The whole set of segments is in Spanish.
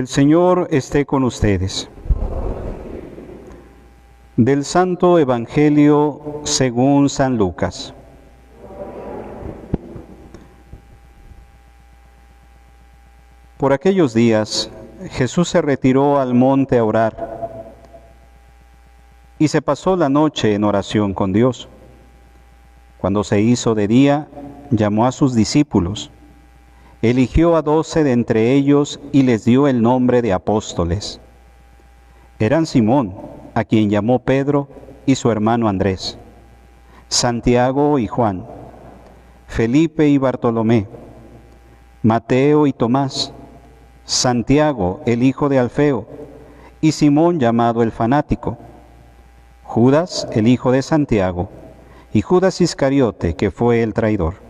El Señor esté con ustedes. Del Santo Evangelio según San Lucas. Por aquellos días Jesús se retiró al monte a orar y se pasó la noche en oración con Dios. Cuando se hizo de día, llamó a sus discípulos eligió a doce de entre ellos y les dio el nombre de apóstoles. Eran Simón, a quien llamó Pedro, y su hermano Andrés, Santiago y Juan, Felipe y Bartolomé, Mateo y Tomás, Santiago, el hijo de Alfeo, y Simón llamado el fanático, Judas, el hijo de Santiago, y Judas Iscariote, que fue el traidor.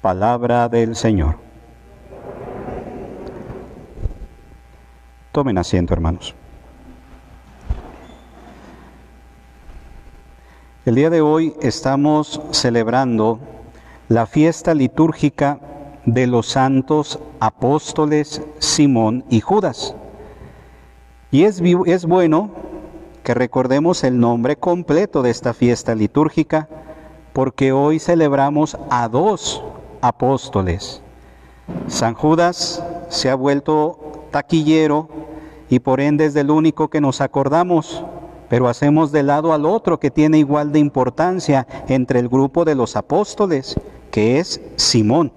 Palabra del Señor. Tomen asiento, hermanos. El día de hoy estamos celebrando la fiesta litúrgica de los santos apóstoles Simón y Judas. Y es, es bueno que recordemos el nombre completo de esta fiesta litúrgica, porque hoy celebramos a dos apóstoles. San Judas se ha vuelto taquillero y por ende es del único que nos acordamos, pero hacemos de lado al otro que tiene igual de importancia entre el grupo de los apóstoles, que es Simón.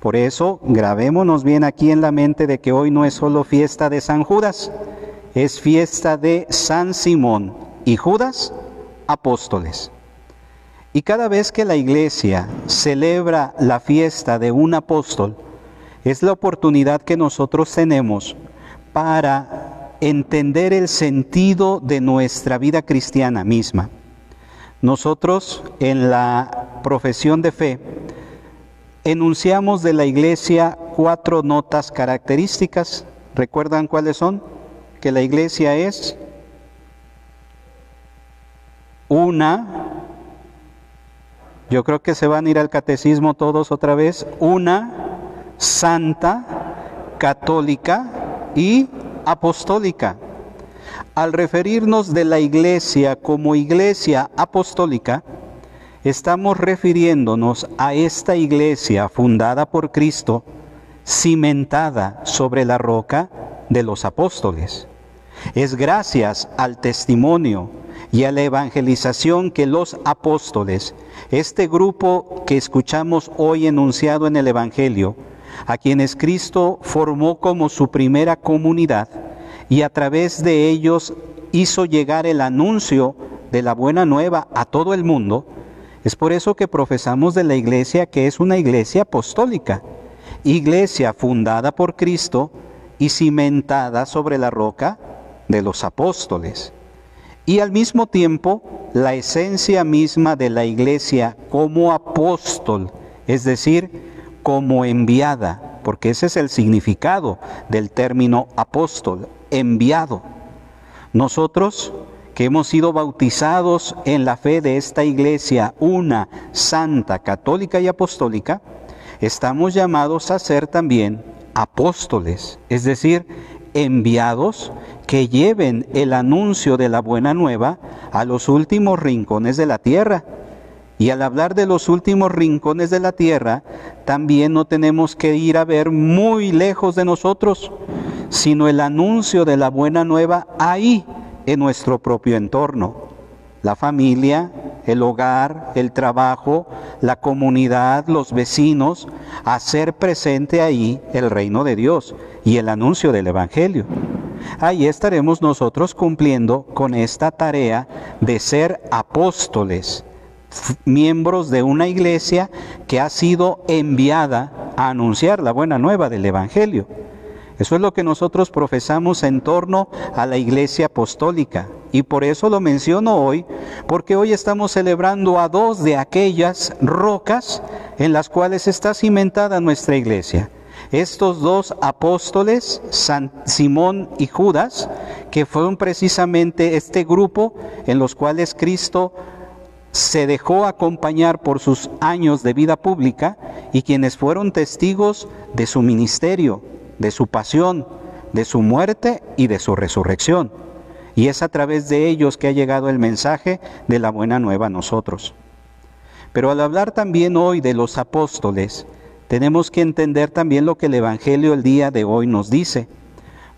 Por eso grabémonos bien aquí en la mente de que hoy no es solo fiesta de San Judas, es fiesta de San Simón y Judas, apóstoles. Y cada vez que la iglesia celebra la fiesta de un apóstol, es la oportunidad que nosotros tenemos para entender el sentido de nuestra vida cristiana misma. Nosotros en la profesión de fe enunciamos de la iglesia cuatro notas características. ¿Recuerdan cuáles son? Que la iglesia es una, yo creo que se van a ir al catecismo todos otra vez. Una, santa, católica y apostólica. Al referirnos de la iglesia como iglesia apostólica, estamos refiriéndonos a esta iglesia fundada por Cristo, cimentada sobre la roca de los apóstoles. Es gracias al testimonio y a la evangelización que los apóstoles, este grupo que escuchamos hoy enunciado en el Evangelio, a quienes Cristo formó como su primera comunidad y a través de ellos hizo llegar el anuncio de la buena nueva a todo el mundo, es por eso que profesamos de la iglesia que es una iglesia apostólica, iglesia fundada por Cristo y cimentada sobre la roca de los apóstoles y al mismo tiempo la esencia misma de la iglesia como apóstol, es decir, como enviada, porque ese es el significado del término apóstol, enviado. Nosotros que hemos sido bautizados en la fe de esta iglesia, una santa, católica y apostólica, estamos llamados a ser también apóstoles, es decir, enviados que lleven el anuncio de la buena nueva a los últimos rincones de la tierra. Y al hablar de los últimos rincones de la tierra, también no tenemos que ir a ver muy lejos de nosotros, sino el anuncio de la buena nueva ahí, en nuestro propio entorno. La familia, el hogar, el trabajo, la comunidad, los vecinos, hacer presente ahí el reino de Dios y el anuncio del Evangelio. Ahí estaremos nosotros cumpliendo con esta tarea de ser apóstoles, miembros de una iglesia que ha sido enviada a anunciar la buena nueva del Evangelio. Eso es lo que nosotros profesamos en torno a la iglesia apostólica. Y por eso lo menciono hoy, porque hoy estamos celebrando a dos de aquellas rocas en las cuales está cimentada nuestra iglesia. Estos dos apóstoles, San Simón y Judas, que fueron precisamente este grupo en los cuales Cristo se dejó acompañar por sus años de vida pública y quienes fueron testigos de su ministerio, de su pasión, de su muerte y de su resurrección. Y es a través de ellos que ha llegado el mensaje de la buena nueva a nosotros. Pero al hablar también hoy de los apóstoles, tenemos que entender también lo que el Evangelio el día de hoy nos dice.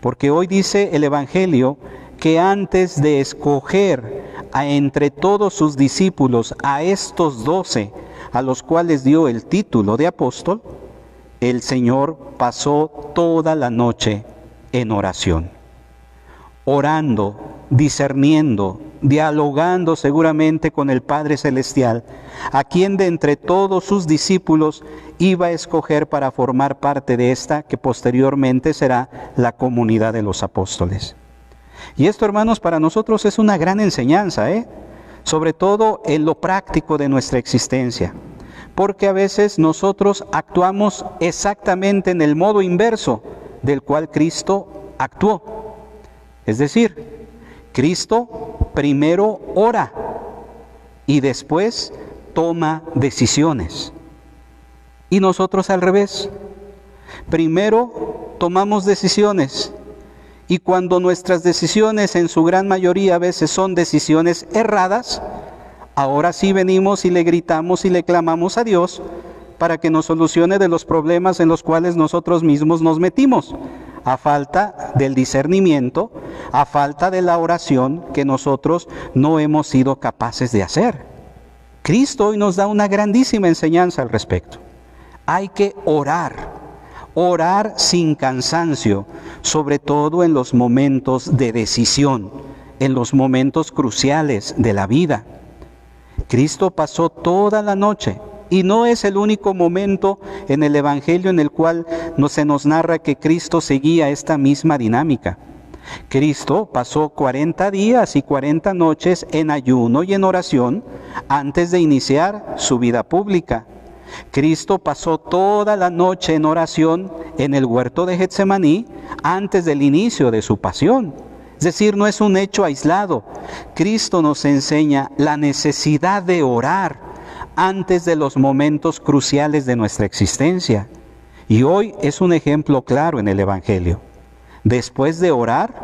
Porque hoy dice el Evangelio que antes de escoger a entre todos sus discípulos a estos doce, a los cuales dio el título de apóstol, el Señor pasó toda la noche en oración, orando, discerniendo, dialogando seguramente con el Padre Celestial, a quien de entre todos sus discípulos iba a escoger para formar parte de esta que posteriormente será la comunidad de los apóstoles. Y esto, hermanos, para nosotros es una gran enseñanza, ¿eh? sobre todo en lo práctico de nuestra existencia, porque a veces nosotros actuamos exactamente en el modo inverso del cual Cristo actuó. Es decir, Cristo primero ora y después toma decisiones. Y nosotros al revés. Primero tomamos decisiones y cuando nuestras decisiones en su gran mayoría a veces son decisiones erradas, ahora sí venimos y le gritamos y le clamamos a Dios para que nos solucione de los problemas en los cuales nosotros mismos nos metimos, a falta del discernimiento, a falta de la oración que nosotros no hemos sido capaces de hacer. Cristo hoy nos da una grandísima enseñanza al respecto. Hay que orar Orar sin cansancio, sobre todo en los momentos de decisión, en los momentos cruciales de la vida. Cristo pasó toda la noche y no es el único momento en el Evangelio en el cual no se nos narra que Cristo seguía esta misma dinámica. Cristo pasó 40 días y 40 noches en ayuno y en oración antes de iniciar su vida pública. Cristo pasó toda la noche en oración en el huerto de Getsemaní antes del inicio de su pasión. Es decir, no es un hecho aislado. Cristo nos enseña la necesidad de orar antes de los momentos cruciales de nuestra existencia. Y hoy es un ejemplo claro en el Evangelio. Después de orar,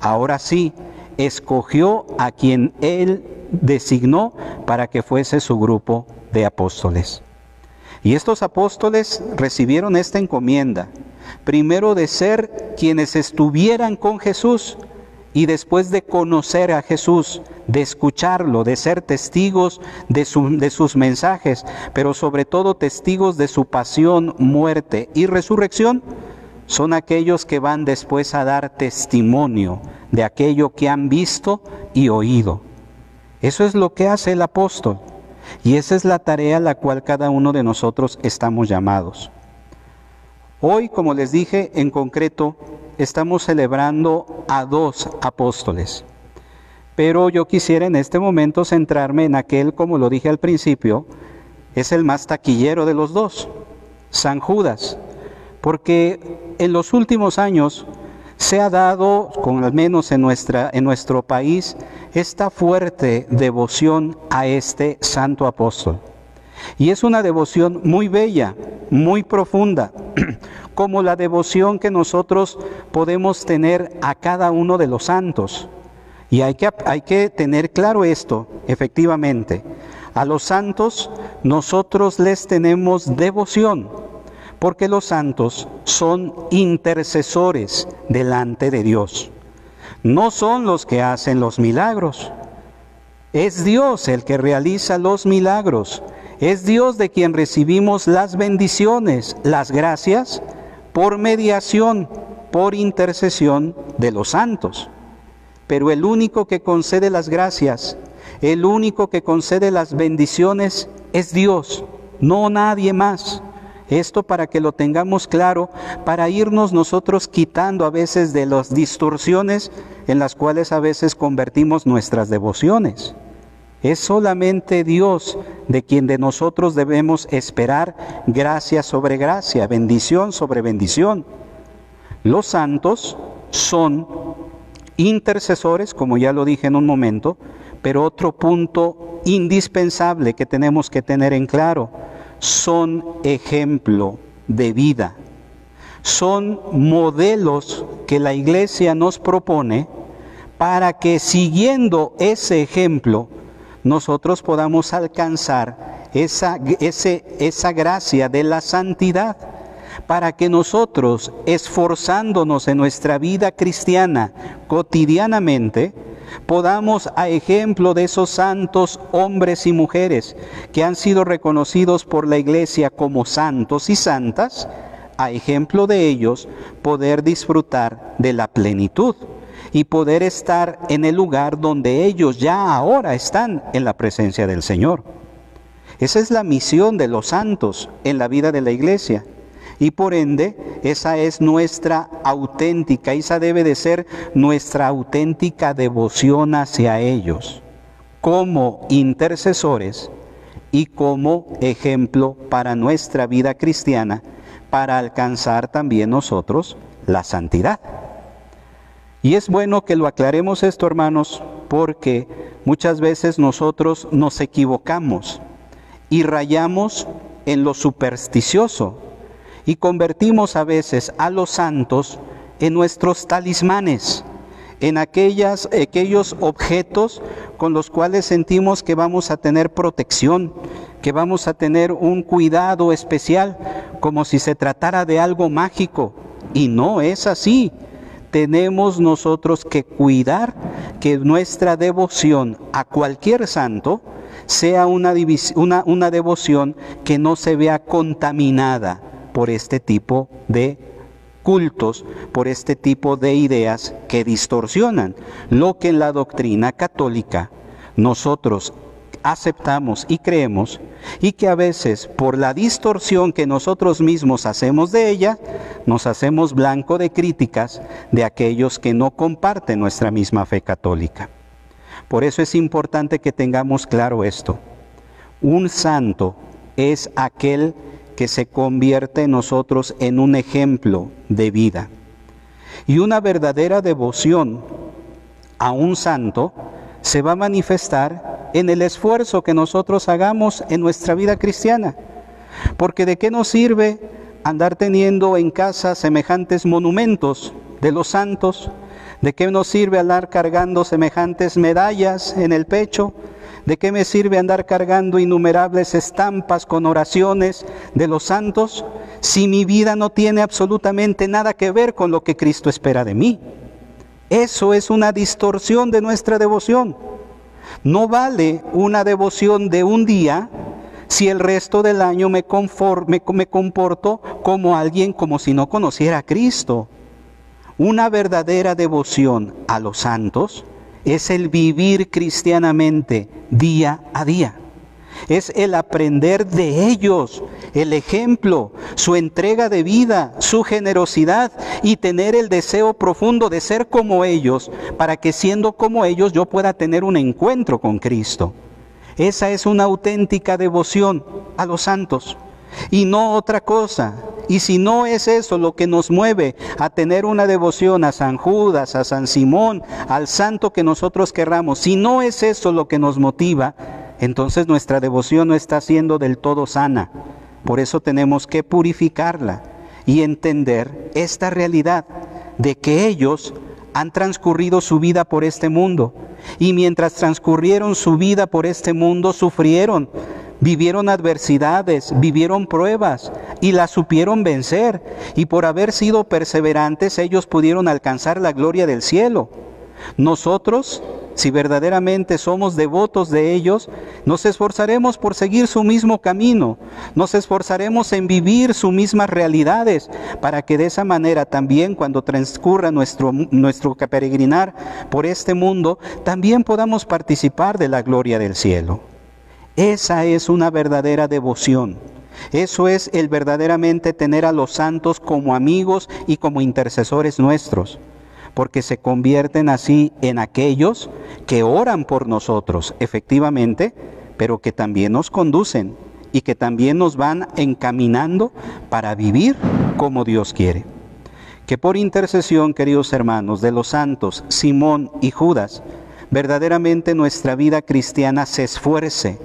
ahora sí, escogió a quien Él designó para que fuese su grupo de apóstoles. Y estos apóstoles recibieron esta encomienda, primero de ser quienes estuvieran con Jesús y después de conocer a Jesús, de escucharlo, de ser testigos de, sus mensajes, pero sobre todo testigos de su pasión, muerte y resurrección, son aquellos que van después a dar testimonio de aquello que han visto y oído. Eso es lo que hace el apóstol. Y esa es la tarea a la cual cada uno de nosotros estamos llamados. Hoy, como les dije, en concreto, estamos celebrando a dos apóstoles. Pero yo quisiera en este momento centrarme en aquel, como lo dije al principio, es el más taquillero de los dos, San Judas, porque en los últimos años se ha dado, con al menos en, nuestra, en nuestro país, esta fuerte devoción a este santo apóstol. Y es una devoción muy bella, muy profunda, como la devoción que nosotros podemos tener a cada uno de los santos. Y hay que, hay que tener claro esto, efectivamente. A los santos nosotros les tenemos devoción porque los santos son intercesores delante de Dios. No son los que hacen los milagros. Es Dios el que realiza los milagros. Es Dios de quien recibimos las bendiciones, las gracias, por mediación, por intercesión de los santos. Pero el único que concede las gracias, El único que concede las bendiciones es Dios, no nadie más. Esto para que lo tengamos claro, para irnos nosotros quitando a veces de las distorsiones en las cuales a veces convertimos nuestras devociones. Es solamente Dios de quien de nosotros debemos esperar gracia sobre gracia, bendición sobre bendición. Los santos son intercesores, como ya lo dije en un momento, pero otro punto indispensable que tenemos que tener en claro, son ejemplo de vida. Son modelos que la iglesia nos propone para que siguiendo ese ejemplo nosotros podamos alcanzar esa, esa gracia de la santidad para que nosotros, esforzándonos en nuestra vida cristiana cotidianamente, podamos, a ejemplo de esos santos hombres y mujeres que han sido reconocidos por la Iglesia como santos y santas, a ejemplo de ellos, poder disfrutar de la plenitud y poder estar en el lugar donde ellos ya ahora están en la presencia del Señor. Esa es la misión de los santos en la vida de la iglesia. Y por ende, esa es nuestra auténtica, esa debe de ser nuestra auténtica devoción hacia ellos, como intercesores y como ejemplo para nuestra vida cristiana, para alcanzar también nosotros la santidad. Y es bueno que lo aclaremos esto, hermanos, porque muchas veces nosotros nos equivocamos y rayamos en lo supersticioso y convertimos a veces a los santos en nuestros talismanes, en aquellas, aquellos objetos con los cuales sentimos que vamos a tener protección, que vamos a tener un cuidado especial, como si se tratara de algo mágico. Y no es así. Tenemos nosotros que cuidar que nuestra devoción a cualquier santo sea una, una, una devoción que no se vea contaminada por este tipo de cultos, por este tipo de ideas que distorsionan lo que en la doctrina católica nosotros aceptamos y creemos y que a veces por la distorsión que nosotros mismos hacemos de ella, nos hacemos blanco de críticas de aquellos que no comparten nuestra misma fe católica. Por eso es importante que tengamos claro esto. Un santo es aquel que se convierte en nosotros en un ejemplo de vida. Y una verdadera devoción a un santo se va a manifestar en el esfuerzo que nosotros hagamos en nuestra vida cristiana. Porque de qué nos sirve andar teniendo en casa semejantes monumentos de los santos? ¿De qué nos sirve andar cargando semejantes medallas en el pecho? ¿De qué me sirve andar cargando innumerables estampas con oraciones de los santos si mi vida no tiene absolutamente nada que ver con lo que Cristo espera de mí? Eso es una distorsión de nuestra devoción. No vale una devoción de un día si el resto del año me, conforme, me comporto como alguien como si no conociera a Cristo. Una verdadera devoción a los santos es el vivir cristianamente día a día. Es el aprender de ellos, el ejemplo, su entrega de vida, su generosidad y tener el deseo profundo de ser como ellos, para que siendo como ellos yo pueda tener un encuentro con Cristo. Esa es una auténtica devoción a los santos y no otra cosa. Y si no es eso lo que nos mueve a tener una devoción a San Judas, a San Simón, al santo que nosotros querramos, si no es eso lo que nos motiva, entonces nuestra devoción no está siendo del todo sana. Por eso tenemos que purificarla y entender esta realidad de que ellos han transcurrido su vida por este mundo y mientras transcurrieron su vida por este mundo sufrieron vivieron adversidades, vivieron pruebas y las supieron vencer. Y por haber sido perseverantes ellos pudieron alcanzar la gloria del cielo. Nosotros si verdaderamente somos devotos de ellos, nos esforzaremos por seguir su mismo camino, nos esforzaremos en vivir sus mismas realidades, para que de esa manera también cuando transcurra nuestro, nuestro peregrinar por este mundo, también podamos participar de la gloria del cielo. Esa es una verdadera devoción. Eso es el verdaderamente tener a los santos como amigos y como intercesores nuestros porque se convierten así en aquellos que oran por nosotros, efectivamente, pero que también nos conducen y que también nos van encaminando para vivir como Dios quiere. Que por intercesión, queridos hermanos, de los santos Simón y Judas, verdaderamente nuestra vida cristiana se esfuerce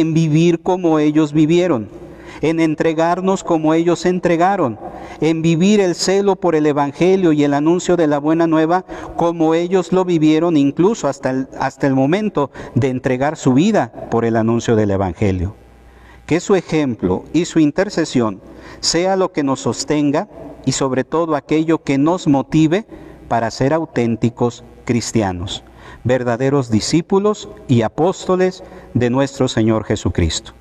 en vivir como ellos vivieron en entregarnos como ellos entregaron, en vivir el celo por el Evangelio y el anuncio de la buena nueva como ellos lo vivieron incluso hasta el, hasta el momento de entregar su vida por el anuncio del Evangelio. Que su ejemplo y su intercesión sea lo que nos sostenga y sobre todo aquello que nos motive para ser auténticos cristianos, verdaderos discípulos y apóstoles de nuestro Señor Jesucristo.